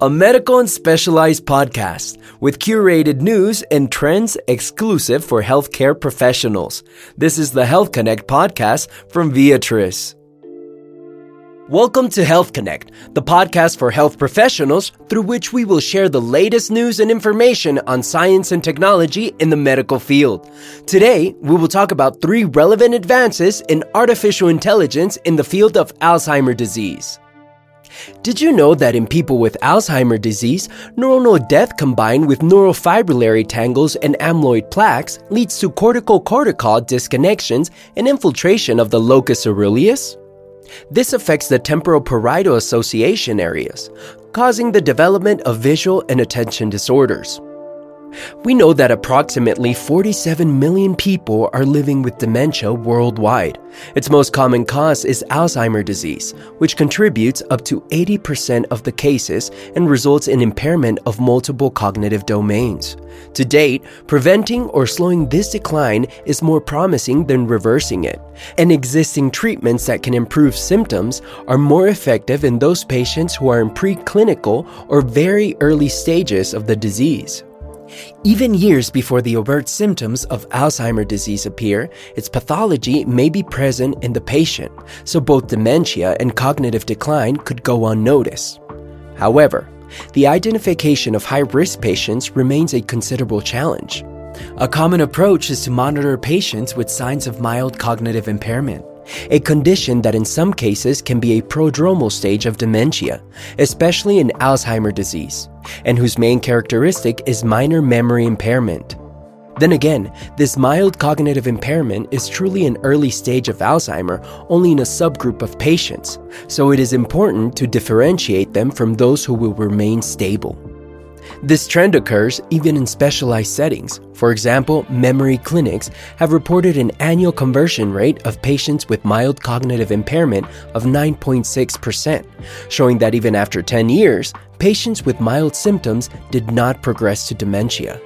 a medical and specialized podcast with curated news and trends exclusive for healthcare professionals. This is the Health Connect podcast from Viatris. Welcome to Health Connect, the podcast for health professionals through which we will share the latest news and information on science and technology in the medical field. Today, we will talk about three relevant advances in artificial intelligence in the field of Alzheimer's disease. Did you know that in people with Alzheimer disease, neuronal death combined with neurofibrillary tangles and amyloid plaques leads to cortico-cortical disconnections and infiltration of the locus coeruleus? This affects the temporoparietal association areas, causing the development of visual and attention disorders. We know that approximately 47 million people are living with dementia worldwide. Its most common cause is Alzheimer's disease, which contributes up to 80% of the cases and results in impairment of multiple cognitive domains. To date, preventing or slowing this decline is more promising than reversing it, and existing treatments that can improve symptoms are more effective in those patients who are in preclinical or very early stages of the disease. Even years before the overt symptoms of Alzheimer's disease appear, its pathology may be present in the patient, so both dementia and cognitive decline could go unnoticed. However, the identification of high risk patients remains a considerable challenge. A common approach is to monitor patients with signs of mild cognitive impairment a condition that in some cases can be a prodromal stage of dementia, especially in Alzheimer's disease, and whose main characteristic is minor memory impairment. Then again, this mild cognitive impairment is truly an early stage of Alzheimer only in a subgroup of patients, so it is important to differentiate them from those who will remain stable. This trend occurs even in specialized settings. For example, memory clinics have reported an annual conversion rate of patients with mild cognitive impairment of 9.6%, showing that even after 10 years, patients with mild symptoms did not progress to dementia.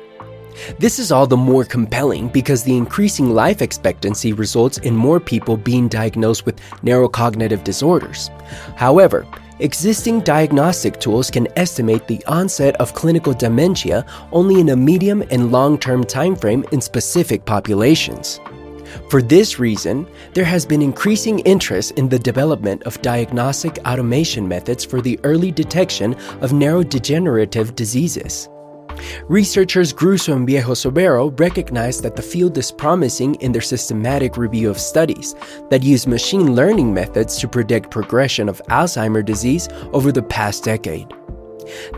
This is all the more compelling because the increasing life expectancy results in more people being diagnosed with neurocognitive disorders. However, Existing diagnostic tools can estimate the onset of clinical dementia only in a medium and long-term timeframe in specific populations. For this reason, there has been increasing interest in the development of diagnostic automation methods for the early detection of neurodegenerative diseases. Researchers Grueso and Viejo Sobera recognized that the field is promising in their systematic review of studies that use machine learning methods to predict progression of Alzheimer's disease over the past decade.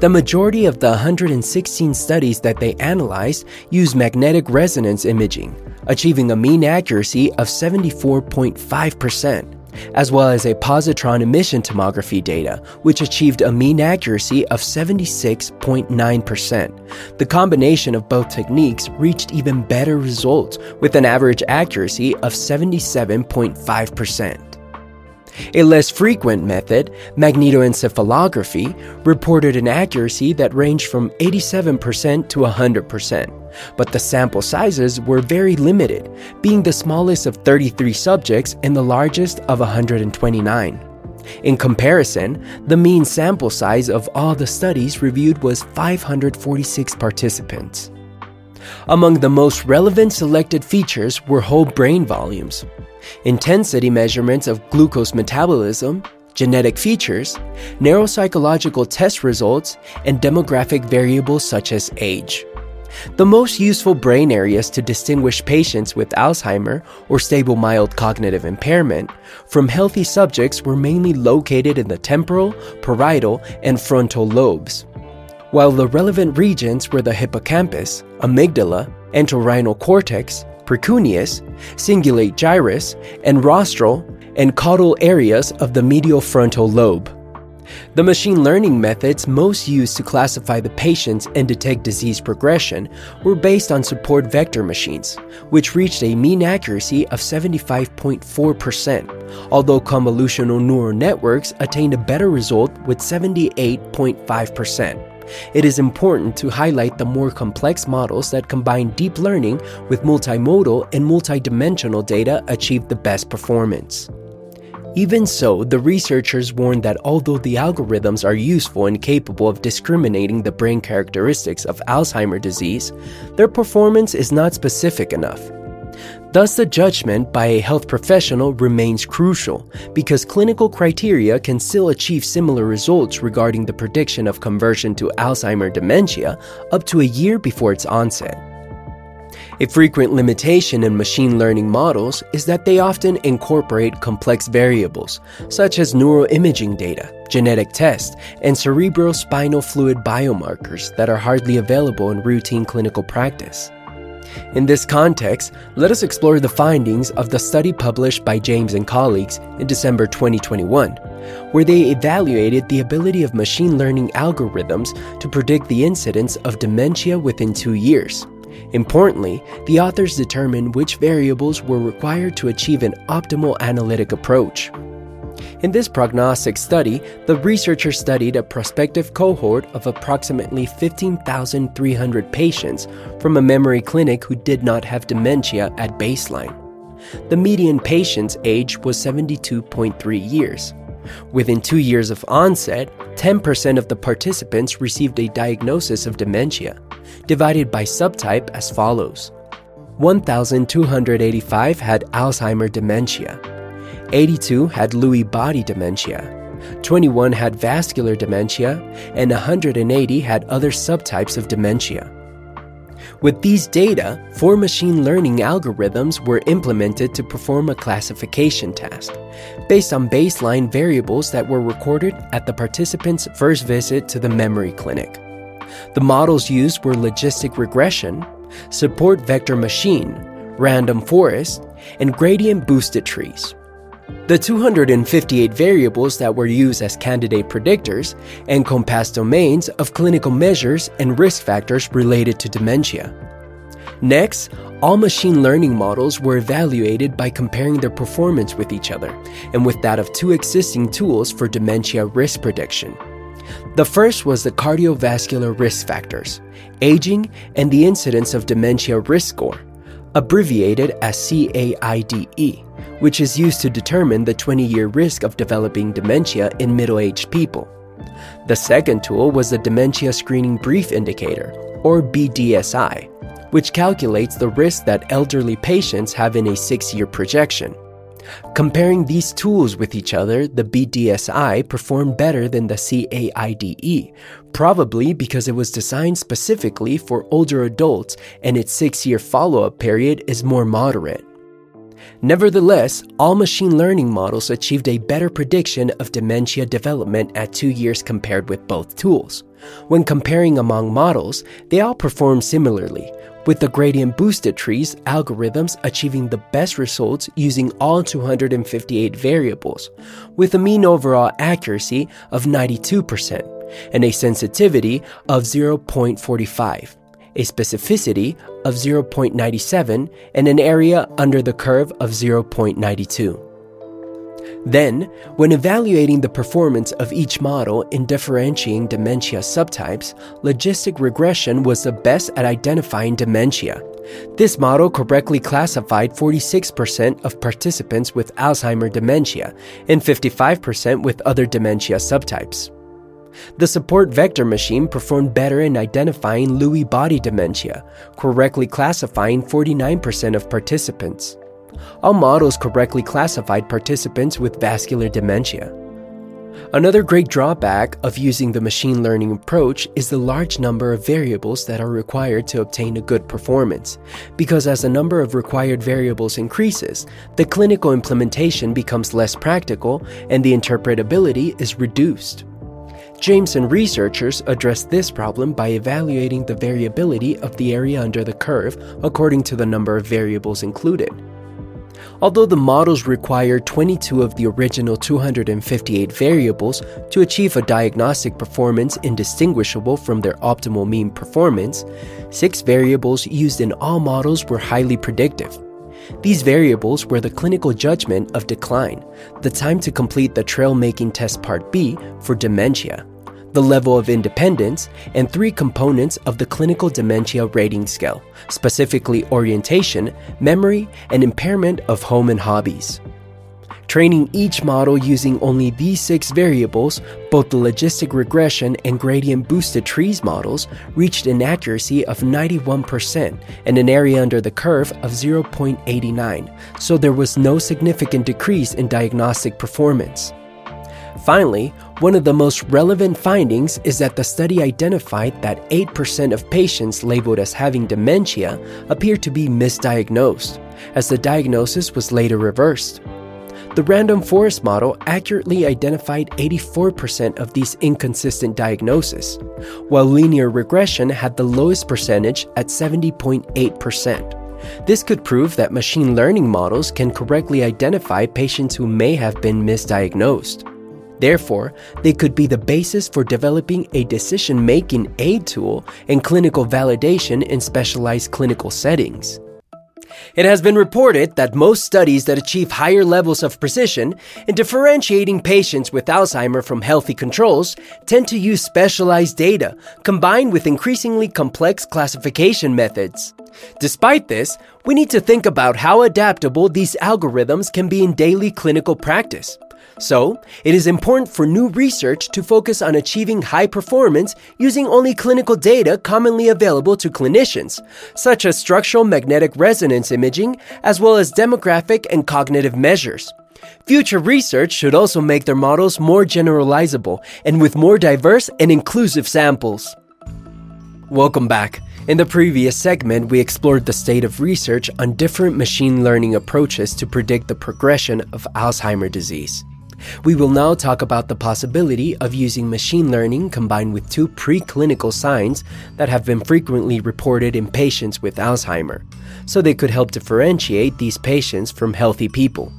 The majority of the 116 studies that they analyzed use magnetic resonance imaging, achieving a mean accuracy of 74.5% as well as a positron emission tomography data, which achieved a mean accuracy of 76.9%. The combination of both techniques reached even better results with an average accuracy of 77.5%. A less frequent method, magnetoencephalography, reported an accuracy that ranged from 87% to 100%, but the sample sizes were very limited, being the smallest of 33 subjects and the largest of 129. In comparison, the mean sample size of all the studies reviewed was 546 participants. Among the most relevant selected features were whole brain volumes, intensity measurements of glucose metabolism, genetic features, neuropsychological test results, and demographic variables such as age. The most useful brain areas to distinguish patients with Alzheimer or stable mild cognitive impairment from healthy subjects were mainly located in the temporal, parietal, and frontal lobes. While the relevant regions were the hippocampus, amygdala, entorhinal cortex, precuneus, cingulate gyrus, and rostral and caudal areas of the medial frontal lobe. The machine learning methods most used to classify the patients and detect disease progression were based on support vector machines, which reached a mean accuracy of 75.4%, although convolutional neural networks attained a better result with 78.5%. It is important to highlight the more complex models that combine deep learning with multimodal and multidimensional data achieve the best performance. Even so, the researchers warned that although the algorithms are useful and capable of discriminating the brain characteristics of Alzheimer disease, their performance is not specific enough. Thus, the judgment by a health professional remains crucial because clinical criteria can still achieve similar results regarding the prediction of conversion to Alzheimer dementia up to a year before its onset. A frequent limitation in machine learning models is that they often incorporate complex variables, such as neuroimaging data, genetic tests, and cerebrospinal fluid biomarkers that are hardly available in routine clinical practice. In this context, let us explore the findings of the study published by James and colleagues in December 2021, where they evaluated the ability of machine learning algorithms to predict the incidence of dementia within two years. Importantly, the authors determined which variables were required to achieve an optimal analytic approach. In this prognostic study, the researchers studied a prospective cohort of approximately 15,300 patients from a memory clinic who did not have dementia at baseline. The median patient's age was 72.3 years. Within two years of onset, 10% of the participants received a diagnosis of dementia, divided by subtype as follows 1,285 had Alzheimer dementia, 82 had Lewy body dementia, 21 had vascular dementia, and 180 had other subtypes of dementia. With these data, four machine learning algorithms were implemented to perform a classification task based on baseline variables that were recorded at the participant's first visit to the memory clinic. The models used were logistic regression, support vector machine, random forest, and gradient boosted trees. The 258 variables that were used as candidate predictors encompass domains of clinical measures and risk factors related to dementia. Next, all machine learning models were evaluated by comparing their performance with each other and with that of two existing tools for dementia risk prediction. The first was the cardiovascular risk factors, aging, and the incidence of dementia risk score, abbreviated as CAIDE, which is used to determine the 20 year risk of developing dementia in middle aged people. The second tool was the Dementia Screening Brief Indicator, or BDSI, which calculates the risk that elderly patients have in a six year projection. Comparing these tools with each other, the BDSI performed better than the CAIDE, probably because it was designed specifically for older adults and its six year follow up period is more moderate. Nevertheless, all machine learning models achieved a better prediction of dementia development at two years compared with both tools. When comparing among models, they all performed similarly, with the gradient boosted trees algorithms achieving the best results using all 258 variables, with a mean overall accuracy of 92% and a sensitivity of 0.45, a specificity of 0.97, and an area under the curve of 0.92. Then, when evaluating the performance of each model in differentiating dementia subtypes, logistic regression was the best at identifying dementia. This model correctly classified 46% of participants with Alzheimer dementia and 55% with other dementia subtypes. The support vector machine performed better in identifying Lewy body dementia, correctly classifying 49% of participants. All models correctly classified participants with vascular dementia. Another great drawback of using the machine learning approach is the large number of variables that are required to obtain a good performance, because as the number of required variables increases, the clinical implementation becomes less practical and the interpretability is reduced. James and researchers addressed this problem by evaluating the variability of the area under the curve according to the number of variables included. Although the models require 22 of the original 258 variables to achieve a diagnostic performance indistinguishable from their optimal mean performance, six variables used in all models were highly predictive. These variables were the clinical judgment of decline, the time to complete the trail making test part B for dementia, the level of independence, and three components of the clinical dementia rating scale, specifically orientation, memory, and impairment of home and hobbies. Training each model using only these six variables, both the logistic regression and gradient boosted trees models reached an accuracy of 91% and an area under the curve of 0.89, so there was no significant decrease in diagnostic performance. Finally, one of the most relevant findings is that the study identified that 8% of patients labeled as having dementia appeared to be misdiagnosed, as the diagnosis was later reversed. The random forest model accurately identified 84% of these inconsistent diagnoses, while linear regression had the lowest percentage at 70.8%. This could prove that machine learning models can correctly identify patients who may have been misdiagnosed. Therefore, they could be the basis for developing a decision making aid tool and clinical validation in specialized clinical settings. It has been reported that most studies that achieve higher levels of precision in differentiating patients with Alzheimer from healthy controls tend to use specialized data combined with increasingly complex classification methods. Despite this, we need to think about how adaptable these algorithms can be in daily clinical practice. So, it is important for new research to focus on achieving high performance using only clinical data commonly available to clinicians, such as structural magnetic resonance imaging, as well as demographic and cognitive measures. Future research should also make their models more generalizable and with more diverse and inclusive samples. Welcome back. In the previous segment, we explored the state of research on different machine learning approaches to predict the progression of Alzheimer's disease. We will now talk about the possibility of using machine learning combined with two preclinical signs that have been frequently reported in patients with Alzheimer, so they could help differentiate these patients from healthy people.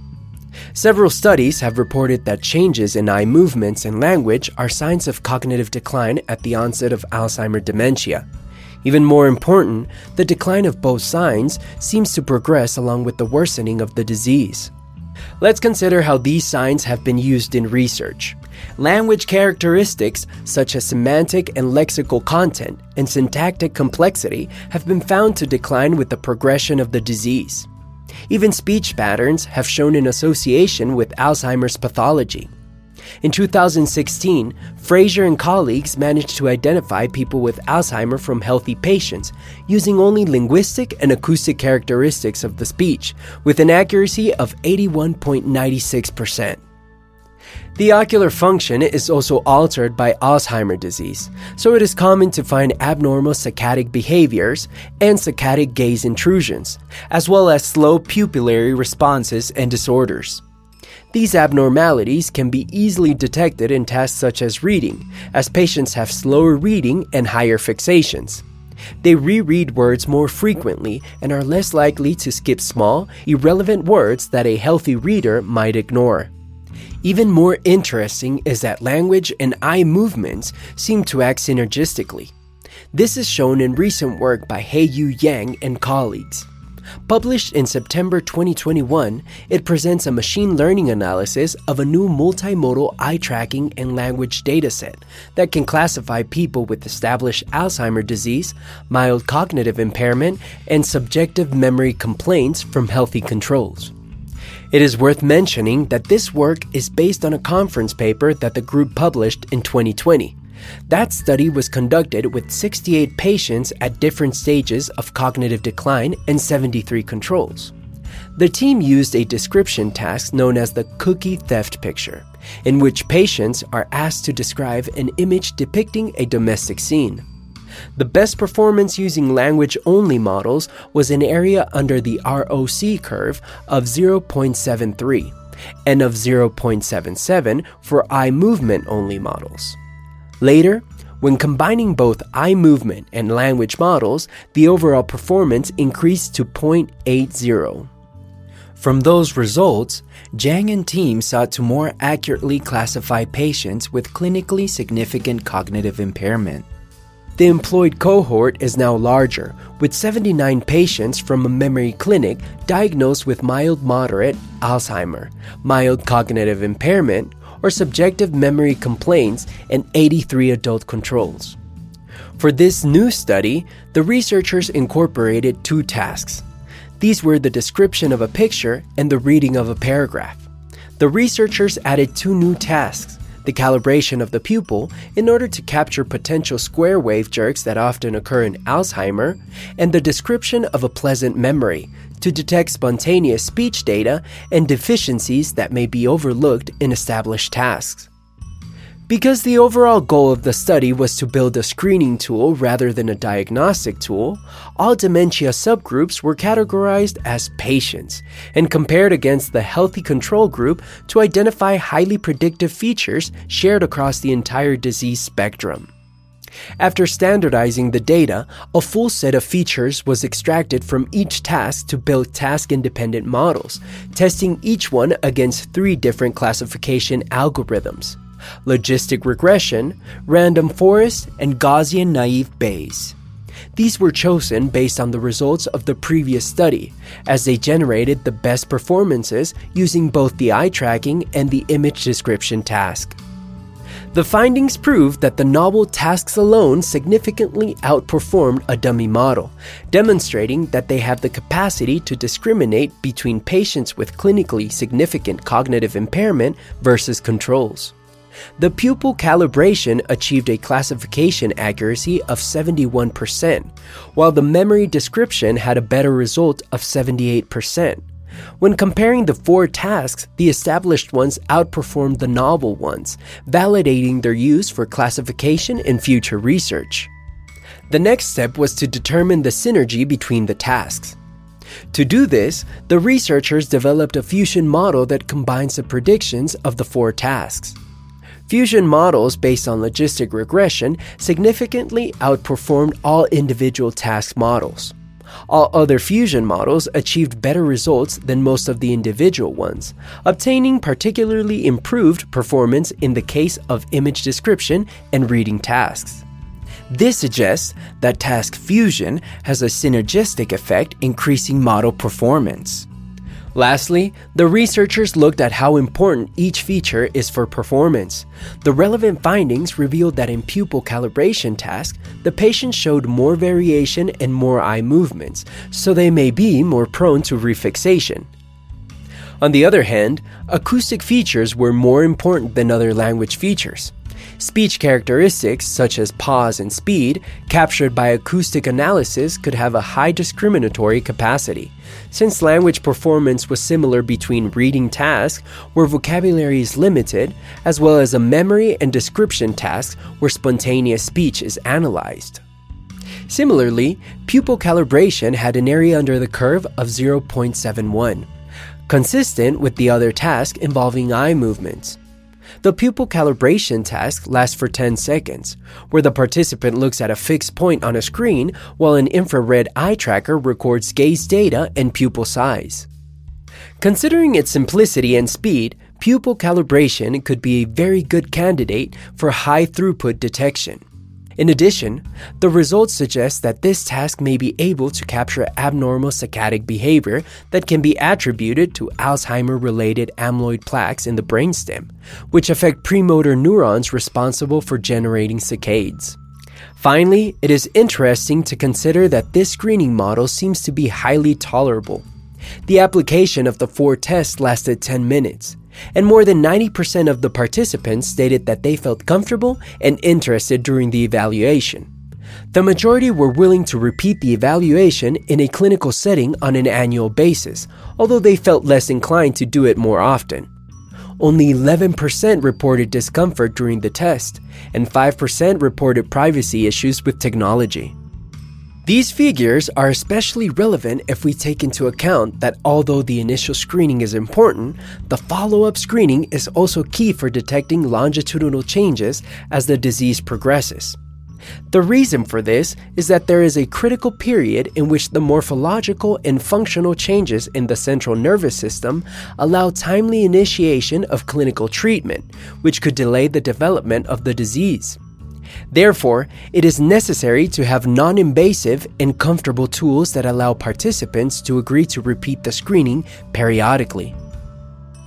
Several studies have reported that changes in eye movements and language are signs of cognitive decline at the onset of Alzheimer dementia. Even more important, the decline of both signs seems to progress along with the worsening of the disease. Let's consider how these signs have been used in research. Language characteristics such as semantic and lexical content and syntactic complexity have been found to decline with the progression of the disease. Even speech patterns have shown an association with Alzheimer's pathology. In 2016, Fraser and colleagues managed to identify people with Alzheimer from healthy patients using only linguistic and acoustic characteristics of the speech, with an accuracy of 81.96%. The ocular function is also altered by Alzheimer disease, so it is common to find abnormal saccadic behaviors and saccadic gaze intrusions, as well as slow pupillary responses and disorders. These abnormalities can be easily detected in tasks such as reading, as patients have slower reading and higher fixations. They reread words more frequently and are less likely to skip small, irrelevant words that a healthy reader might ignore. Even more interesting is that language and eye movements seem to act synergistically. This is shown in recent work by Hyeju Jang and colleagues. Published in September 2021, it presents a machine learning analysis of a new multimodal eye tracking and language dataset that can classify people with established Alzheimer disease, mild cognitive impairment, and subjective memory complaints from healthy controls. It is worth mentioning that this work is based on a conference paper that the group published in 2020. That study was conducted with 68 patients at different stages of cognitive decline and 73 controls. The team used a description task known as the cookie theft picture, in which patients are asked to describe an image depicting a domestic scene. The best performance using language only models was an area under the ROC curve of 0.73 and of 0.77 for eye movement only models. Later, when combining both eye movement and language models, the overall performance increased to 0.80. From those results, Jang and team sought to more accurately classify patients with clinically significant cognitive impairment. The employed cohort is now larger, with 79 patients from a memory clinic diagnosed with mild moderate Alzheimer, mild cognitive impairment, or subjective memory complaints and 83 adult controls. For this new study, the researchers incorporated two tasks. These were the description of a picture and the reading of a paragraph. the researchers added two new tasks the calibration of the pupil in order to capture potential square wave jerks that often occur in Alzheimer, and the description of a pleasant memory to detect spontaneous speech data and deficiencies that may be overlooked in established tasks. Because the overall goal of the study was to build a screening tool rather than a diagnostic tool, all dementia subgroups were categorized as patients and compared against the healthy control group to identify highly predictive features shared across the entire disease spectrum. After standardizing the data, a full set of features was extracted from each task to build task independent models, testing each one against three different classification algorithms logistic regression, random forest, and Gaussian naive Bayes. These were chosen based on the results of the previous study, as they generated the best performances using both the eye tracking and the image description task. The findings proved that the novel tasks alone significantly outperformed a dummy model, demonstrating that they have the capacity to discriminate between patients with clinically significant cognitive impairment versus controls. The pupil calibration achieved a classification accuracy of 71%, while the memory description had a better result of 78%. When comparing the four tasks, the established ones outperformed the novel ones, validating their use for classification in future research. The next step was to determine the synergy between the tasks. To do this, the researchers developed a fusion model that combines the predictions of the four tasks. Fusion models based on logistic regression significantly outperformed all individual task models. All other fusion models achieved better results than most of the individual ones, obtaining particularly improved performance in the case of image description and reading tasks. This suggests that task fusion has a synergistic effect increasing model performance. Lastly, the researchers looked at how important each feature is for performance. The relevant findings revealed that in pupil calibration tasks, the patients showed more variation and more eye movements, so they may be more prone to refixation. On the other hand, acoustic features were more important than other language features. Speech characteristics, such as pause and speed, captured by acoustic analysis could have a high discriminatory capacity. Since language performance was similar between reading tasks, where vocabulary is limited, as well as a memory and description task, where spontaneous speech is analyzed. Similarly, pupil calibration had an area under the curve of 0.71, consistent with the other task involving eye movements. The pupil calibration task lasts for 10 seconds, where the participant looks at a fixed point on a screen while an infrared eye tracker records gaze data and pupil size. Considering its simplicity and speed, pupil calibration could be a very good candidate for high throughput detection. In addition, the results suggest that this task may be able to capture abnormal saccadic behavior that can be attributed to Alzheimer related amyloid plaques in the brainstem, which affect premotor neurons responsible for generating saccades. Finally, it is interesting to consider that this screening model seems to be highly tolerable. The application of the four tests lasted 10 minutes, and more than 90% of the participants stated that they felt comfortable and interested during the evaluation. The majority were willing to repeat the evaluation in a clinical setting on an annual basis, although they felt less inclined to do it more often. Only 11% reported discomfort during the test, and 5% reported privacy issues with technology. These figures are especially relevant if we take into account that although the initial screening is important, the follow up screening is also key for detecting longitudinal changes as the disease progresses. The reason for this is that there is a critical period in which the morphological and functional changes in the central nervous system allow timely initiation of clinical treatment, which could delay the development of the disease. Therefore, it is necessary to have non invasive and comfortable tools that allow participants to agree to repeat the screening periodically.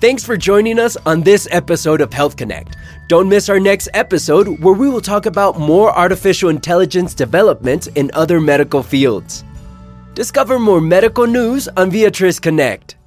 Thanks for joining us on this episode of Health Connect. Don't miss our next episode where we will talk about more artificial intelligence developments in other medical fields. Discover more medical news on Viatris Connect.